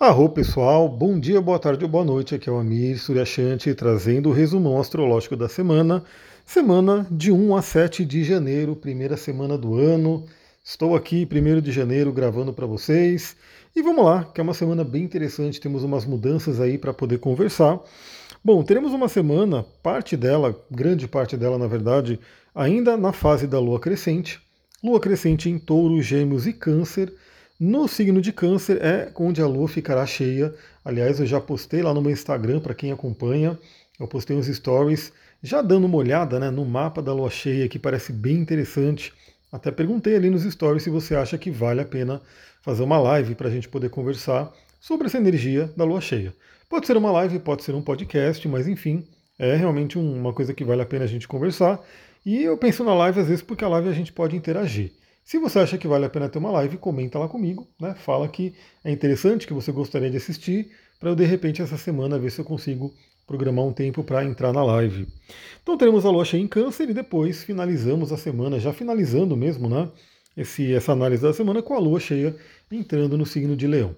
Arro pessoal, bom dia, boa tarde ou boa noite, aqui é o Amir Suryashanti trazendo o resumão astrológico da semana, semana de 1 a 7 de janeiro, primeira semana do ano. Estou aqui, 1 de janeiro, gravando para vocês. E vamos lá, que é uma semana bem interessante, temos umas mudanças aí para poder conversar. Bom, teremos uma semana, parte dela, grande parte dela na verdade, ainda na fase da lua crescente. Lua crescente em touro, gêmeos e câncer no signo de Câncer é onde a lua ficará cheia. Aliás, eu já postei lá no meu Instagram para quem acompanha. Eu postei uns stories já dando uma olhada né, no mapa da lua cheia, que parece bem interessante. Até perguntei ali nos stories se você acha que vale a pena fazer uma live para a gente poder conversar sobre essa energia da lua cheia. Pode ser uma live, pode ser um podcast, mas enfim, é realmente uma coisa que vale a pena a gente conversar. E eu penso na live às vezes porque a live a gente pode interagir. Se você acha que vale a pena ter uma live, comenta lá comigo, né? Fala que é interessante, que você gostaria de assistir, para eu de repente essa semana ver se eu consigo programar um tempo para entrar na live. Então teremos a lua cheia em câncer e depois finalizamos a semana, já finalizando mesmo, né? Esse, essa análise da semana com a lua cheia entrando no signo de leão.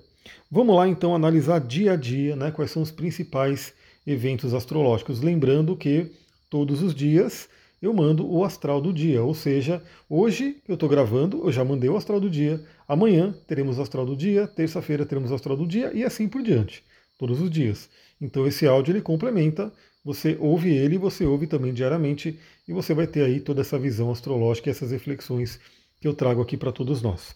Vamos lá então analisar dia a dia, né? Quais são os principais eventos astrológicos. Lembrando que todos os dias eu mando o astral do dia. Ou seja, hoje eu estou gravando, eu já mandei o astral do dia, amanhã teremos o astral do dia, terça-feira teremos o astral do dia e assim por diante, todos os dias. Então esse áudio ele complementa, você ouve ele, você ouve também diariamente e você vai ter aí toda essa visão astrológica e essas reflexões que eu trago aqui para todos nós.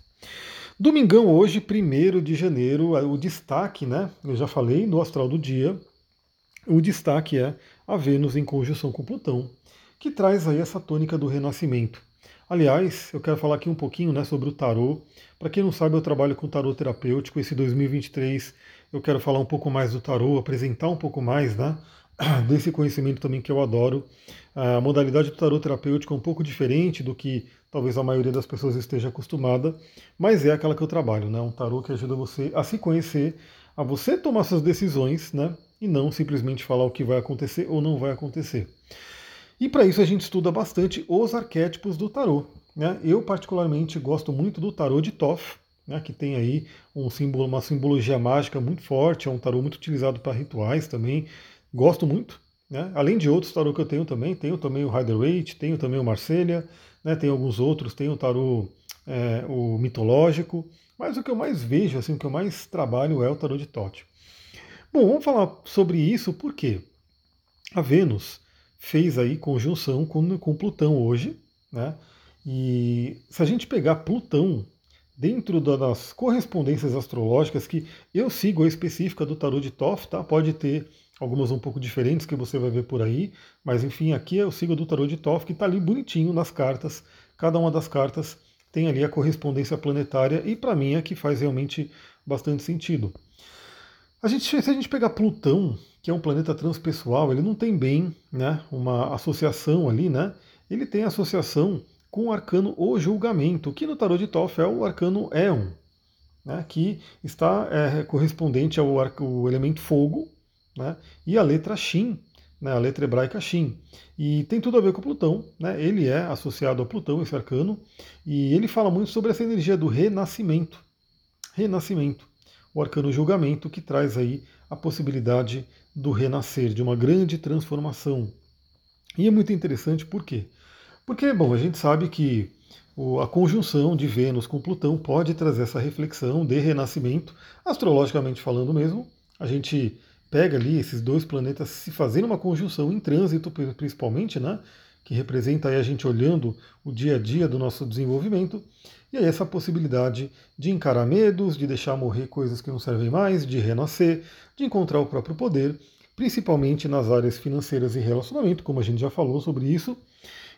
Domingão hoje, 1 de janeiro, o destaque, né? Eu já falei no astral do dia. O destaque é a Vênus em conjunção com Plutão que traz aí essa tônica do renascimento. Aliás, eu quero falar aqui um pouquinho né, sobre o tarô. Para quem não sabe, eu trabalho com tarô terapêutico. Esse 2023 eu quero falar um pouco mais do tarô, apresentar um pouco mais né, desse conhecimento também que eu adoro. A modalidade do tarô terapêutico é um pouco diferente do que talvez a maioria das pessoas esteja acostumada, mas é aquela que eu trabalho, né? Um tarô que ajuda você a se conhecer, a você tomar suas decisões, né? E não simplesmente falar o que vai acontecer ou não vai acontecer. E para isso a gente estuda bastante os arquétipos do tarô. Né? Eu particularmente gosto muito do tarô de Thoth, né, que tem aí um símbolo, uma simbologia mágica muito forte, é um tarô muito utilizado para rituais também. Gosto muito. Né? Além de outros tarô que eu tenho também, tenho também o Rider-Waite, tenho também o Marselha, né, tem alguns outros, tenho o tarô é, o mitológico, mas o que eu mais vejo, assim, o que eu mais trabalho é o tarô de Thoth. Bom, vamos falar sobre isso porque a Vênus fez aí conjunção com, com Plutão hoje, né? E se a gente pegar Plutão dentro das correspondências astrológicas que eu sigo a específica do tarô de Thoth, tá? Pode ter algumas um pouco diferentes que você vai ver por aí, mas enfim, aqui eu sigo do tarô de Thoth que está ali bonitinho nas cartas. Cada uma das cartas tem ali a correspondência planetária e para mim é que faz realmente bastante sentido. A gente, se a gente pegar Plutão, que é um planeta transpessoal, ele não tem bem né, uma associação ali, né? Ele tem associação com o arcano O Julgamento, que no tarot de Thoth é o arcano Éon, né, que está é, correspondente ao, ao, elemento fogo né, e a letra Shin, né, a letra hebraica Shin. E tem tudo a ver com Plutão, né, ele é associado a Plutão, esse arcano, e ele fala muito sobre essa energia do renascimento. Renascimento o arcano julgamento, que traz aí a possibilidade do renascer, de uma grande transformação. E é muito interessante por quê? Porque, bom, a gente sabe que a conjunção de Vênus com Plutão pode trazer essa reflexão de renascimento, astrologicamente falando mesmo. A gente pega ali esses dois planetas se fazendo uma conjunção em trânsito, principalmente, né? Que representa aí a gente olhando o dia a dia do nosso desenvolvimento. E aí essa possibilidade de encarar medos, de deixar morrer coisas que não servem mais, de renascer, de encontrar o próprio poder, principalmente nas áreas financeiras e relacionamento, como a gente já falou sobre isso.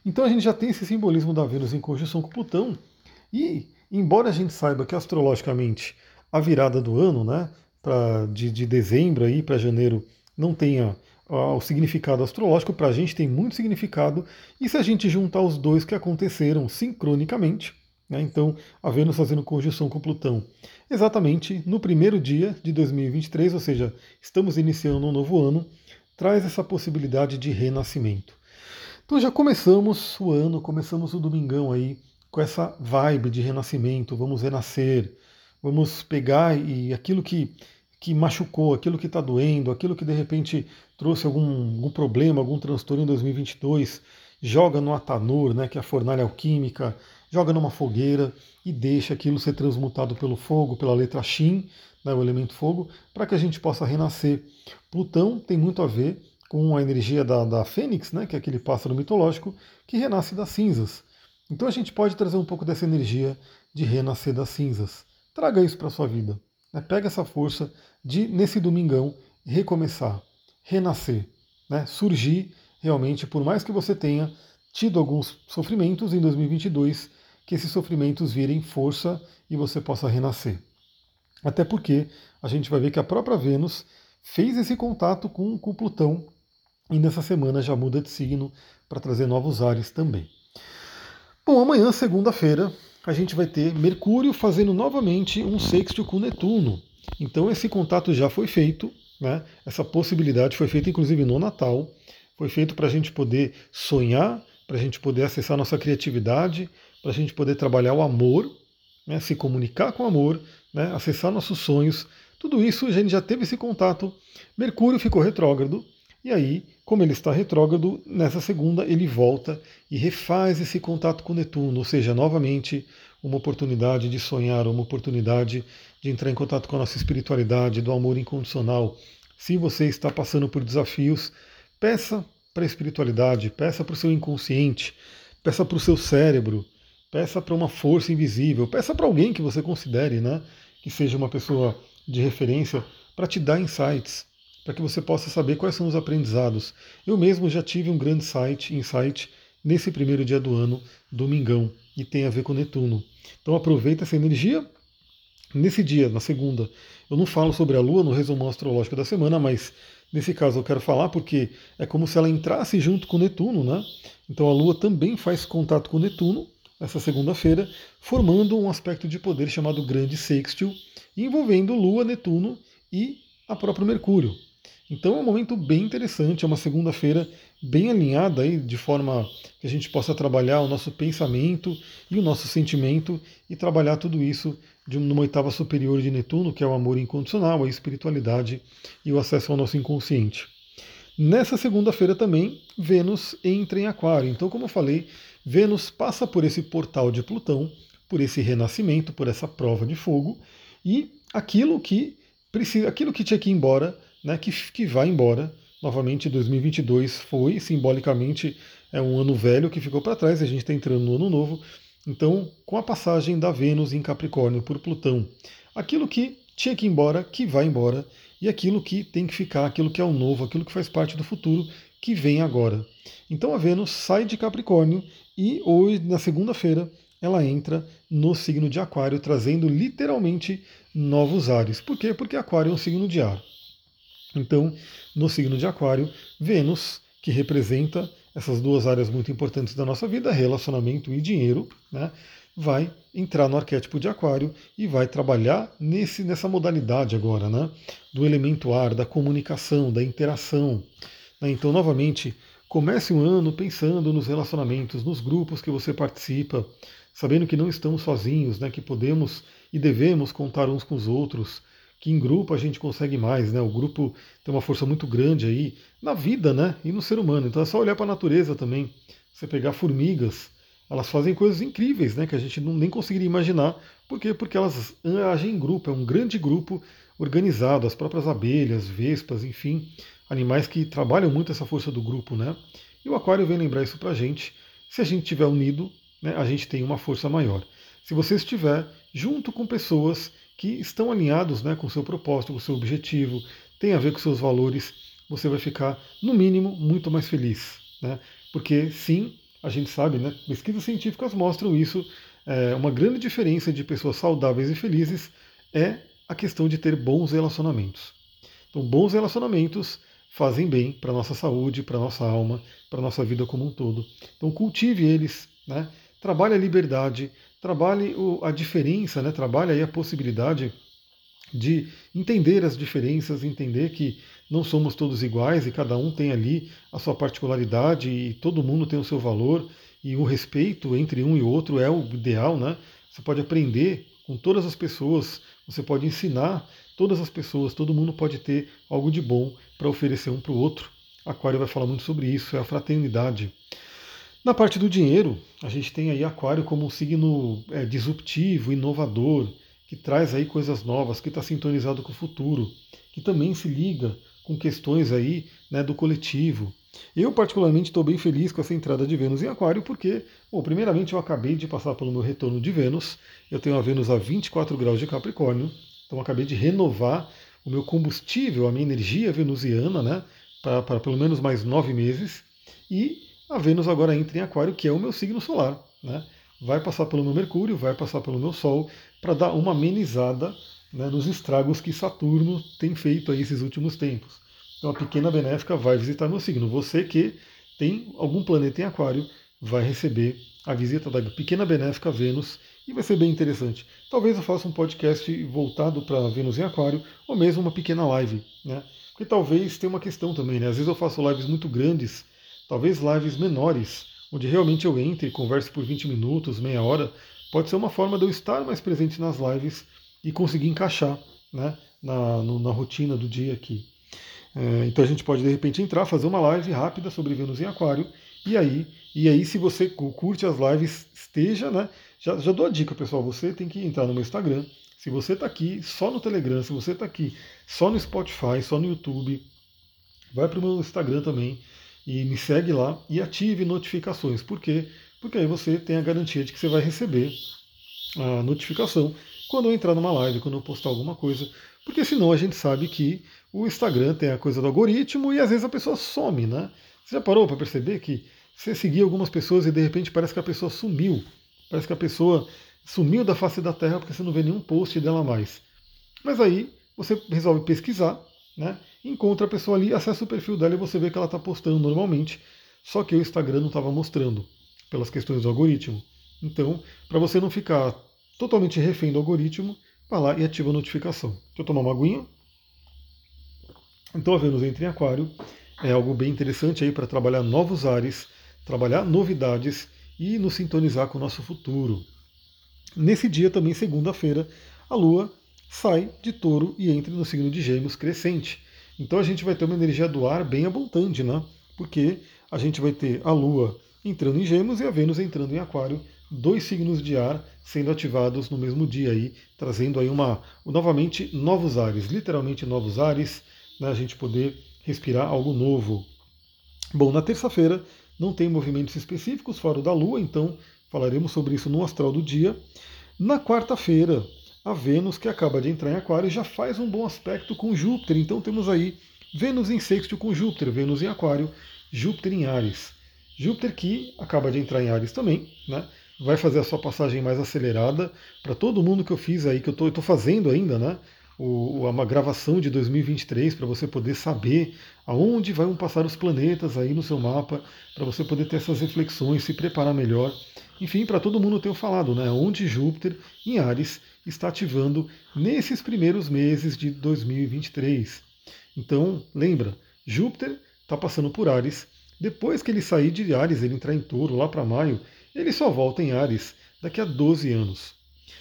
Então a gente já tem esse simbolismo da Vênus em conjunção com Plutão. E, embora a gente saiba que astrologicamente a virada do ano, né, pra, de, de dezembro aí para janeiro, não tenha o significado astrológico, para a gente tem muito significado, e se a gente juntar os dois que aconteceram sincronicamente, né? Então, a Vênus fazendo conjunção com Plutão exatamente no primeiro dia de 2023, ou seja, estamos iniciando um novo ano, traz essa possibilidade de renascimento. Então já começamos o ano, começamos o domingão aí com essa vibe de renascimento, vamos renascer, vamos pegar e aquilo que que machucou, aquilo que está doendo, aquilo que de repente trouxe algum, algum problema, algum transtorno em 2022, joga no Atanur, né, que é a fornalha alquímica, joga numa fogueira e deixa aquilo ser transmutado pelo fogo, pela letra Shin, né, o elemento fogo, para que a gente possa renascer. Plutão tem muito a ver com a energia da, da Fênix, né, que é aquele pássaro mitológico que renasce das cinzas. Então a gente pode trazer um pouco dessa energia de renascer das cinzas. Traga isso para a sua vida. Né? Pega essa força de, nesse domingão, recomeçar, renascer, né? surgir realmente, por mais que você tenha tido alguns sofrimentos em 2022, que esses sofrimentos virem força e você possa renascer. Até porque a gente vai ver que a própria Vênus fez esse contato com, com Plutão e nessa semana já muda de signo para trazer novos ares também. Bom, amanhã, segunda-feira, a gente vai ter Mercúrio fazendo novamente um sexto com Netuno. Então esse contato já foi feito, né? essa possibilidade foi feita inclusive no Natal, foi feito para a gente poder sonhar, para a gente poder acessar nossa criatividade, para a gente poder trabalhar o amor, né? se comunicar com o amor, né? acessar nossos sonhos. Tudo isso a gente já teve esse contato. Mercúrio ficou retrógrado, e aí, como ele está retrógrado, nessa segunda ele volta e refaz esse contato com Netuno, ou seja, novamente uma oportunidade de sonhar, uma oportunidade de entrar em contato com a nossa espiritualidade, do amor incondicional. Se você está passando por desafios, peça para a espiritualidade, peça para o seu inconsciente, peça para o seu cérebro, peça para uma força invisível, peça para alguém que você considere, né, que seja uma pessoa de referência, para te dar insights para que você possa saber quais são os aprendizados. Eu mesmo já tive um grande site, insight nesse primeiro dia do ano, domingão, e tem a ver com Netuno. Então aproveita essa energia. Nesse dia, na segunda, eu não falo sobre a Lua no resumo astrológico da semana, mas nesse caso eu quero falar porque é como se ela entrasse junto com Netuno, né? Então a Lua também faz contato com Netuno essa segunda-feira, formando um aspecto de poder chamado Grande Sextil, envolvendo Lua, Netuno e a própria Mercúrio. Então é um momento bem interessante, é uma segunda-feira bem alinhada aí, de forma que a gente possa trabalhar o nosso pensamento e o nosso sentimento e trabalhar tudo isso de uma oitava superior de Netuno, que é o amor incondicional, a espiritualidade e o acesso ao nosso inconsciente. Nessa segunda-feira também, Vênus entra em Aquário. Então, como eu falei, Vênus passa por esse portal de Plutão, por esse renascimento, por essa prova de fogo, e aquilo que precisa, aquilo que tinha que ir embora né, que, que vai embora. Novamente, 2022 foi simbolicamente é um ano velho que ficou para trás, a gente está entrando no ano novo. Então, com a passagem da Vênus em Capricórnio por Plutão, aquilo que tinha que ir embora, que vai embora, e aquilo que tem que ficar, aquilo que é o novo, aquilo que faz parte do futuro, que vem agora. Então a Vênus sai de Capricórnio e hoje, na segunda-feira, ela entra no signo de Aquário, trazendo literalmente novos ares. Por quê? Porque Aquário é um signo de ar. Então, no signo de Aquário, Vênus, que representa essas duas áreas muito importantes da nossa vida, relacionamento e dinheiro, né, vai entrar no arquétipo de Aquário e vai trabalhar nesse, nessa modalidade agora, né, do elemento ar, da comunicação, da interação. Né, então, novamente, comece um ano pensando nos relacionamentos, nos grupos que você participa, sabendo que não estamos sozinhos, né, que podemos e devemos contar uns com os outros, que em grupo a gente consegue mais, né? O grupo tem uma força muito grande aí na vida, né? E no ser humano. Então é só olhar para a natureza também. Você pegar formigas, elas fazem coisas incríveis, né? Que a gente nem conseguiria imaginar. Por quê? Porque elas agem em grupo, é um grande grupo organizado, as próprias abelhas, vespas, enfim, animais que trabalham muito essa força do grupo, né? E o aquário vem lembrar isso para a gente. Se a gente estiver unido, né, a gente tem uma força maior. Se você estiver junto com pessoas que estão alinhados né, com o seu propósito, com o seu objetivo, tem a ver com seus valores, você vai ficar, no mínimo, muito mais feliz. Né? Porque, sim, a gente sabe, né, pesquisas científicas mostram isso, é, uma grande diferença de pessoas saudáveis e felizes é a questão de ter bons relacionamentos. Então, bons relacionamentos fazem bem para a nossa saúde, para a nossa alma, para a nossa vida como um todo. Então, cultive eles, né? trabalhe a liberdade, trabalhe a diferença, né? trabalhe aí a possibilidade de entender as diferenças, entender que não somos todos iguais e cada um tem ali a sua particularidade e todo mundo tem o seu valor e o respeito entre um e outro é o ideal, né? Você pode aprender com todas as pessoas, você pode ensinar todas as pessoas, todo mundo pode ter algo de bom para oferecer um para o outro. Aquário vai falar muito sobre isso, é a fraternidade. Na parte do dinheiro, a gente tem aí Aquário como um signo é, disruptivo, inovador, que traz aí coisas novas, que está sintonizado com o futuro, que também se liga com questões aí né, do coletivo. Eu particularmente estou bem feliz com essa entrada de Vênus em Aquário, porque, bom, primeiramente eu acabei de passar pelo meu retorno de Vênus, eu tenho a Vênus a 24 graus de Capricórnio, então acabei de renovar o meu combustível, a minha energia venusiana, né, para pelo menos mais nove meses, e a Vênus agora entra em Aquário, que é o meu signo solar. Né? Vai passar pelo meu Mercúrio, vai passar pelo meu Sol, para dar uma amenizada né, nos estragos que Saturno tem feito aí esses últimos tempos. Então a pequena benéfica vai visitar meu signo. Você que tem algum planeta em Aquário vai receber a visita da pequena benéfica Vênus e vai ser bem interessante. Talvez eu faça um podcast voltado para Vênus em Aquário ou mesmo uma pequena live, né? Porque talvez tenha uma questão também, né? Às vezes eu faço lives muito grandes talvez lives menores, onde realmente eu entre e converse por 20 minutos, meia hora, pode ser uma forma de eu estar mais presente nas lives e conseguir encaixar né, na, no, na rotina do dia aqui. É, então a gente pode de repente entrar, fazer uma live rápida sobre Vênus em Aquário, e aí, e aí se você curte as lives, esteja, né? Já, já dou a dica, pessoal, você tem que entrar no meu Instagram. Se você está aqui só no Telegram, se você está aqui só no Spotify, só no YouTube, vai para o meu Instagram também e me segue lá e ative notificações. Por quê? Porque aí você tem a garantia de que você vai receber a notificação quando eu entrar numa live, quando eu postar alguma coisa. Porque senão a gente sabe que o Instagram tem a coisa do algoritmo e às vezes a pessoa some, né? Você já parou para perceber que você seguia algumas pessoas e de repente parece que a pessoa sumiu. Parece que a pessoa sumiu da face da Terra porque você não vê nenhum post dela mais. Mas aí você resolve pesquisar né? Encontra a pessoa ali, acessa o perfil dela e você vê que ela está postando normalmente, só que o Instagram não estava mostrando, pelas questões do algoritmo. Então, para você não ficar totalmente refém do algoritmo, vai lá e ativa a notificação. Deixa eu tomar uma aguinha. Então a Vênus entra em Aquário, é algo bem interessante aí para trabalhar novos ares, trabalhar novidades e nos sintonizar com o nosso futuro. Nesse dia também, segunda-feira, a Lua sai de touro e entra no signo de gêmeos crescente. Então a gente vai ter uma energia do ar bem abundante, né? Porque a gente vai ter a Lua entrando em gêmeos e a Vênus entrando em aquário, dois signos de ar sendo ativados no mesmo dia aí, trazendo aí uma novamente novos ares, literalmente novos ares, né? A gente poder respirar algo novo. Bom, na terça-feira não tem movimentos específicos fora da Lua, então falaremos sobre isso no astral do dia. Na quarta-feira, a Vênus, que acaba de entrar em Aquário, já faz um bom aspecto com Júpiter. Então temos aí Vênus em sexto com Júpiter, Vênus em Aquário, Júpiter em Ares. Júpiter que acaba de entrar em Ares também, né? Vai fazer a sua passagem mais acelerada. Para todo mundo que eu fiz aí, que eu estou fazendo ainda, né? O, uma gravação de 2023 para você poder saber aonde vão passar os planetas aí no seu mapa, para você poder ter essas reflexões, se preparar melhor. Enfim, para todo mundo eu tenho falado, né? Onde Júpiter em Ares está ativando nesses primeiros meses de 2023. Então, lembra, Júpiter está passando por Ares. Depois que ele sair de Ares, ele entrar em touro lá para maio, ele só volta em Ares daqui a 12 anos.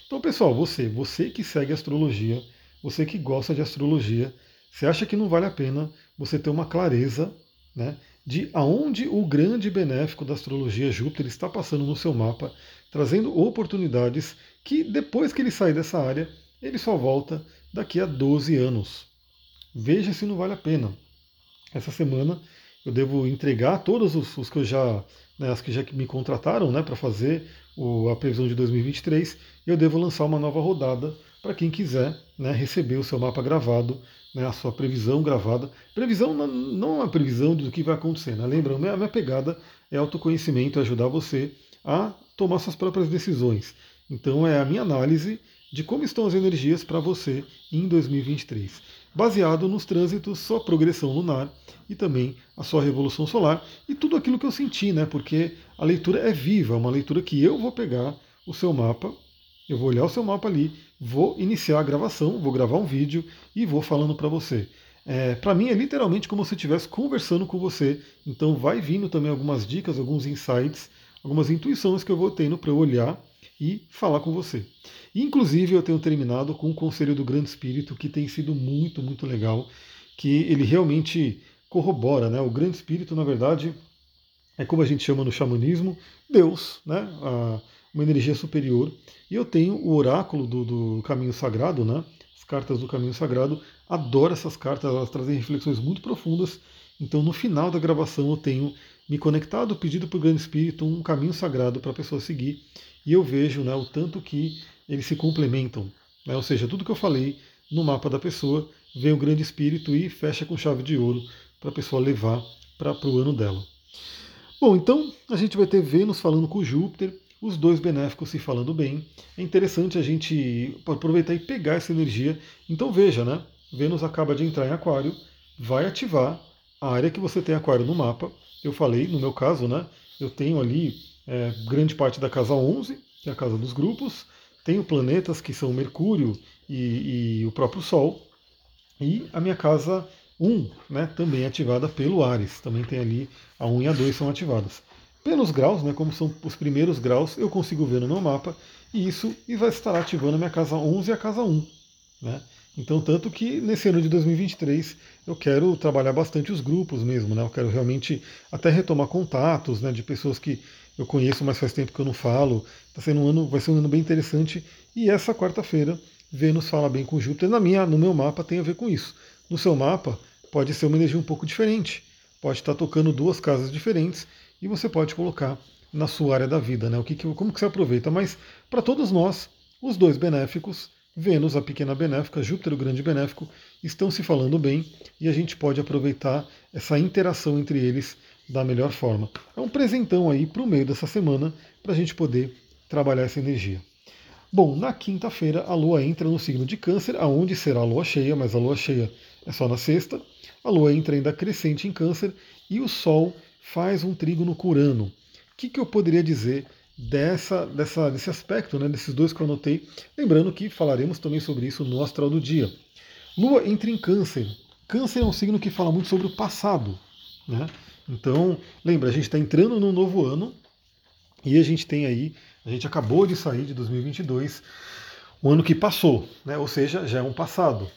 Então, pessoal, você, você que segue astrologia, você que gosta de astrologia, você acha que não vale a pena você ter uma clareza né, de aonde o grande benéfico da astrologia Júpiter está passando no seu mapa, trazendo oportunidades que depois que ele sair dessa área, ele só volta daqui a 12 anos. Veja se não vale a pena. Essa semana eu devo entregar todos os, os que eu já, né, as que já me contrataram né, para fazer o, a previsão de 2023, e eu devo lançar uma nova rodada para quem quiser né, receber o seu mapa gravado, né, a sua previsão gravada. Previsão não, é uma previsão do que vai acontecer, né? lembra? A minha, a minha pegada é autoconhecimento, é ajudar você a tomar suas próprias decisões. Então é a minha análise de como estão as energias para você em 2023, baseado nos trânsitos, sua progressão lunar e também a sua revolução solar e tudo aquilo que eu senti, né? Porque a leitura é viva, é uma leitura que eu vou pegar o seu mapa, eu vou olhar o seu mapa ali, vou iniciar a gravação, vou gravar um vídeo e vou falando para você. É, para mim é literalmente como se eu estivesse conversando com você. Então vai vindo também algumas dicas, alguns insights, algumas intuições que eu vou tendo para eu olhar e falar com você. Inclusive, eu tenho terminado com o Conselho do Grande Espírito, que tem sido muito, muito legal, que ele realmente corrobora, né? O Grande Espírito, na verdade, é como a gente chama no xamanismo, Deus, né? Uma energia superior. E eu tenho o oráculo do, do Caminho Sagrado, né? As cartas do Caminho Sagrado. Adoro essas cartas, elas trazem reflexões muito profundas. Então, no final da gravação, eu tenho me conectado, pedido para o Grande Espírito um caminho sagrado para a pessoa seguir. E eu vejo né, o tanto que eles se complementam. Né? Ou seja, tudo que eu falei no mapa da pessoa, vem o Grande Espírito e fecha com chave de ouro para a pessoa levar para o ano dela. Bom, então a gente vai ter Vênus falando com Júpiter, os dois benéficos se falando bem. É interessante a gente aproveitar e pegar essa energia. Então veja, né? Vênus acaba de entrar em Aquário, vai ativar a área que você tem Aquário no mapa. Eu falei, no meu caso, né? Eu tenho ali é, grande parte da casa 11, que é a casa dos grupos. Tenho planetas que são Mercúrio e, e o próprio Sol. E a minha casa 1, né, também ativada pelo Ares. Também tem ali a 1 e a 2 são ativadas. Pelos graus, né, como são os primeiros graus, eu consigo ver no meu mapa, e isso vai estar ativando a minha casa 11 e a casa 1. Né? Então, tanto que nesse ano de 2023 eu quero trabalhar bastante os grupos mesmo, né? eu quero realmente até retomar contatos né, de pessoas que eu conheço, mas faz tempo que eu não falo. Tá sendo um ano, vai ser um ano bem interessante. E essa quarta-feira, Vênus fala bem com Júpiter. Na minha, no meu mapa tem a ver com isso. No seu mapa pode ser uma energia um pouco diferente. Pode estar tocando duas casas diferentes e você pode colocar na sua área da vida, né? O que, como que você aproveita? Mas para todos nós, os dois benéficos, Vênus, a pequena benéfica, Júpiter, o grande benéfico, estão se falando bem e a gente pode aproveitar essa interação entre eles da melhor forma. É um presentão aí para o meio dessa semana para a gente poder trabalhar essa energia. Bom, na quinta-feira a Lua entra no signo de Câncer, aonde será a Lua cheia, mas a Lua cheia é só na sexta. A Lua entra ainda crescente em Câncer e o Sol faz um trígono com Urano. O que, que eu poderia dizer dessa, dessa, desse aspecto, né, desses dois que eu anotei? Lembrando que falaremos também sobre isso no Astral do Dia. Lua entra em Câncer. Câncer é um signo que fala muito sobre o passado. Né? Então, lembra, a gente está entrando num novo ano e a gente tem aí, a gente acabou de sair de 2022, o ano que passou, né? ou seja, já é um passado.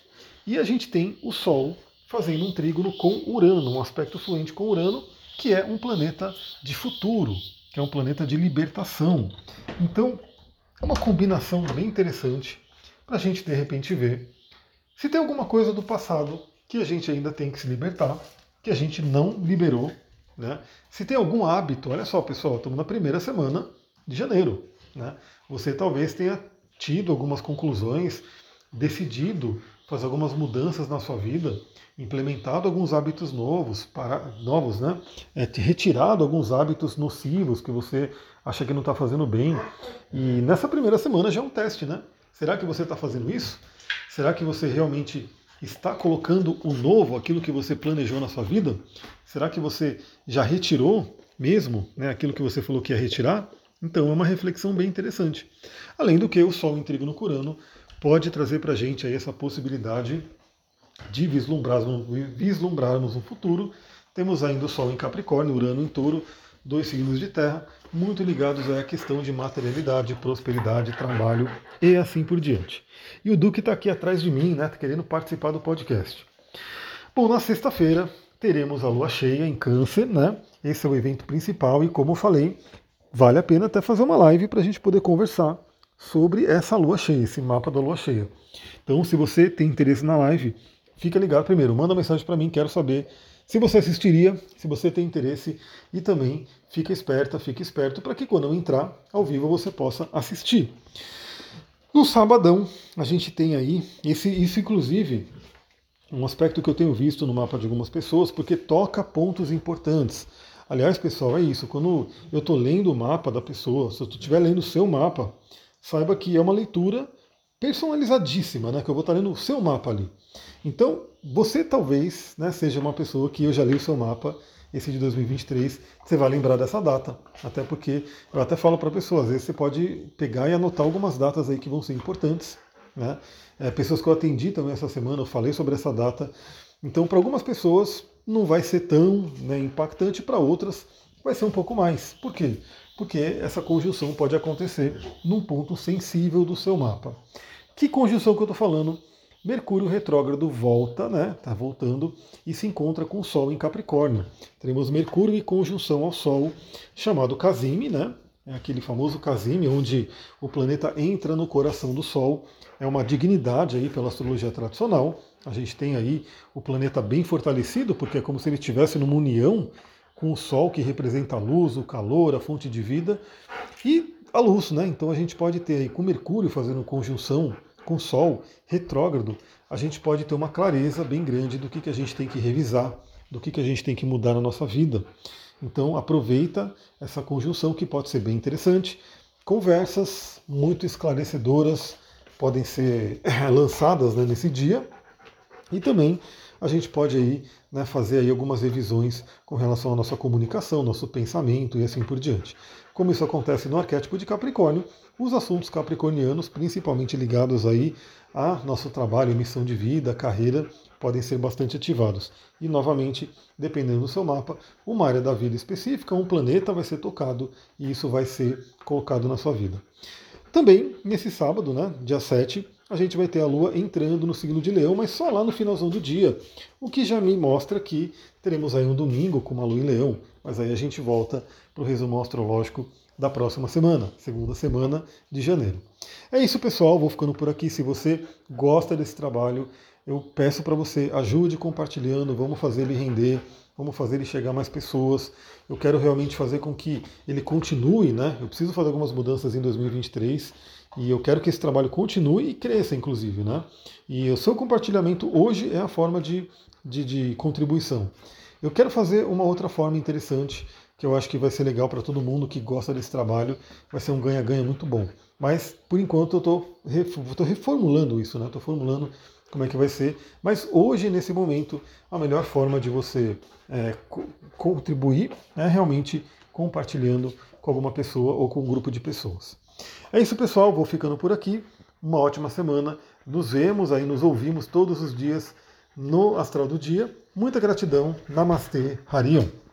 E a gente tem o Sol fazendo um trígono com Urano, um aspecto fluente com Urano, que é um planeta de futuro, que é um planeta de libertação. Então, é uma combinação bem interessante para a gente de repente ver se tem alguma coisa do passado que a gente ainda tem que se libertar, que a gente não liberou. Né? Se tem algum hábito, olha só pessoal, estamos na primeira semana de janeiro. Né? Você talvez tenha tido algumas conclusões, decidido fazer algumas mudanças na sua vida, implementado alguns hábitos novos, para, novos, né? É, retirado alguns hábitos nocivos que você acha que não está fazendo bem. E nessa primeira semana já é um teste, né? Será que você está fazendo isso? Será que você realmente está colocando o novo, aquilo que você planejou na sua vida? Será que você já retirou mesmo né, aquilo que você falou que ia retirar? Então é uma reflexão bem interessante. Além do que o Sol em no Curano pode trazer para a gente aí essa possibilidade de vislumbrarmos, vislumbrarmos um futuro. Temos ainda o Sol em Capricórnio, Urano em Touro, dois signos de terra, muito ligados à questão de materialidade, prosperidade, trabalho e assim por diante. E o Duque está aqui atrás de mim, né, querendo participar do podcast. Bom, na sexta-feira teremos a lua cheia em Câncer, né? Esse é o evento principal e, como eu falei, vale a pena até fazer uma live para a gente poder conversar sobre essa lua cheia, esse mapa da lua cheia. Então, se você tem interesse na live, fica ligado primeiro, manda mensagem para mim, quero saber se você assistiria, se você tem interesse e também fica esperta, fica esperto para que quando eu entrar ao vivo você possa assistir. No sabadão, a gente tem aí esse, isso inclusive um aspecto que eu tenho visto no mapa de algumas pessoas, porque toca pontos importantes. Aliás, pessoal, é isso. Quando eu estou lendo o mapa da pessoa, se eu estiver lendo o seu mapa, saiba que é uma leitura personalizadíssima, né? Que eu vou estar lendo o seu mapa ali. Então, você talvez né, seja uma pessoa que eu já li o seu mapa, esse de 2023, você vai lembrar dessa data. Até porque eu até falo para a pessoa, às vezes você pode pegar e anotar algumas datas aí que vão ser importantes. Né? É, pessoas que eu atendi também essa semana, eu falei sobre essa data. Então, para algumas pessoas não vai ser tão né, impactante, para outras vai ser um pouco mais. Por quê? Porque essa conjunção pode acontecer num ponto sensível do seu mapa. Que conjunção que eu estou falando? Mercúrio retrógrado volta, né? Está voltando e se encontra com o Sol em Capricórnio. Teremos Mercúrio em conjunção ao Sol, chamado Casime, né? É aquele famoso Casime, onde o planeta entra no coração do Sol. É uma dignidade aí pela astrologia tradicional. A gente tem aí o planeta bem fortalecido, porque é como se ele estivesse numa união com o Sol, que representa a luz, o calor, a fonte de vida, e a luz, né? Então a gente pode ter aí com Mercúrio fazendo conjunção com o Sol retrógrado, a gente pode ter uma clareza bem grande do que, que a gente tem que revisar, do que, que a gente tem que mudar na nossa vida. Então aproveita essa conjunção que pode ser bem interessante. Conversas muito esclarecedoras podem ser lançadas né, nesse dia. E também a gente pode aí, né, fazer aí algumas revisões com relação à nossa comunicação, nosso pensamento e assim por diante. Como isso acontece no arquétipo de Capricórnio, os assuntos capricornianos, principalmente ligados aí a nosso trabalho, missão de vida, carreira, podem ser bastante ativados. E novamente, dependendo do seu mapa, uma área da vida específica, um planeta vai ser tocado e isso vai ser colocado na sua vida. Também, nesse sábado, né, dia 7, a gente vai ter a Lua entrando no signo de Leão, mas só lá no finalzão do dia, o que já me mostra que teremos aí um domingo com uma Lua em Leão, mas aí a gente volta para o resumo astrológico da próxima semana, segunda semana de janeiro. É isso, pessoal. Vou ficando por aqui. Se você gosta desse trabalho, eu peço para você ajude compartilhando. Vamos fazer ele render. Vamos fazer ele chegar a mais pessoas. Eu quero realmente fazer com que ele continue, né? Eu preciso fazer algumas mudanças em 2023 e eu quero que esse trabalho continue e cresça, inclusive, né? E o seu compartilhamento hoje é a forma de, de, de contribuição. Eu quero fazer uma outra forma interessante que eu acho que vai ser legal para todo mundo que gosta desse trabalho. Vai ser um ganha-ganha muito bom. Mas, por enquanto, eu estou reformulando isso, né? Estou formulando como é que vai ser. Mas hoje, nesse momento, a melhor forma de você é, co contribuir é realmente compartilhando com alguma pessoa ou com um grupo de pessoas. É isso, pessoal. Vou ficando por aqui. Uma ótima semana. Nos vemos aí, nos ouvimos todos os dias no Astral do Dia. Muita gratidão. Namastê, Harion.